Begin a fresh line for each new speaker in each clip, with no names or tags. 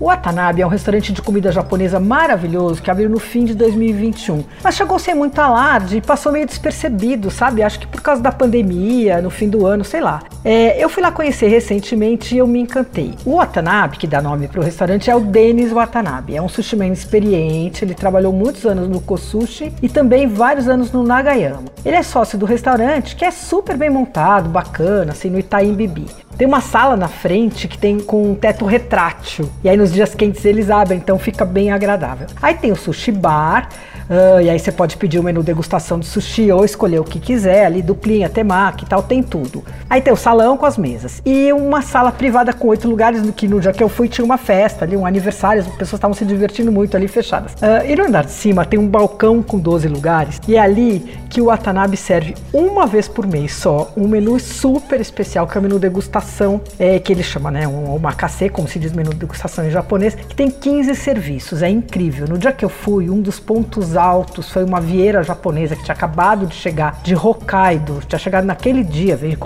O Watanabe é um restaurante de comida japonesa maravilhoso que abriu no fim de 2021. Mas chegou sem muito alarde e passou meio despercebido, sabe? Acho que por causa da pandemia, no fim do ano, sei lá. É, eu fui lá conhecer recentemente e eu me encantei. O Watanabe, que dá nome para o restaurante, é o Denis Watanabe. É um sushi man experiente, ele trabalhou muitos anos no Kosushi e também vários anos no Nagayama. Ele é sócio do restaurante, que é super bem montado, bacana, assim, no Itaim Bibi. Tem uma sala na frente que tem com um teto retrátil. E aí nos dias quentes eles abrem, então fica bem agradável. Aí tem o sushi bar, uh, e aí você pode pedir o menu degustação de sushi ou escolher o que quiser, ali duplinha, temaki e tal, tem tudo. Aí tem o salão com as mesas. E uma sala privada com oito lugares, que no dia que eu fui tinha uma festa ali, um aniversário, as pessoas estavam se divertindo muito ali fechadas. Uh, e no andar de cima tem um balcão com 12 lugares, e é ali que o Watanabe serve uma vez por mês só um menu super especial, que é o menu degustação é, que ele chama, né, um omakase, como se diz menu de degustação em japonês, que tem 15 serviços, é incrível. No dia que eu fui, um dos pontos altos foi uma vieira japonesa que tinha acabado de chegar de Hokkaido, tinha chegado naquele dia, veio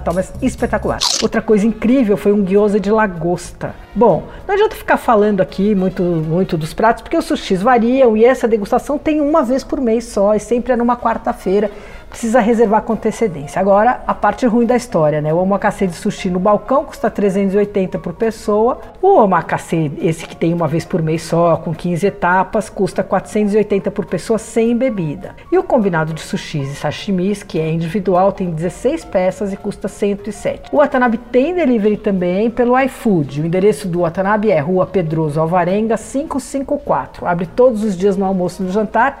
tal, mas espetacular. Outra coisa incrível foi um gyoza de lagosta. Bom, não adianta ficar falando aqui muito, muito dos pratos, porque os sushis variam e essa degustação tem uma vez por mês só, e sempre é numa quarta-feira precisa reservar com antecedência. Agora, a parte ruim da história, né? O omakase de sushi no balcão custa 380 por pessoa. O omakase, esse que tem uma vez por mês só, com 15 etapas, custa 480 por pessoa sem bebida. E o combinado de sushis e sashimis, que é individual, tem 16 peças e custa 107. O Watanabe tem delivery também pelo iFood. O endereço do Watanabe é Rua Pedroso Alvarenga 554. Abre todos os dias no almoço e no jantar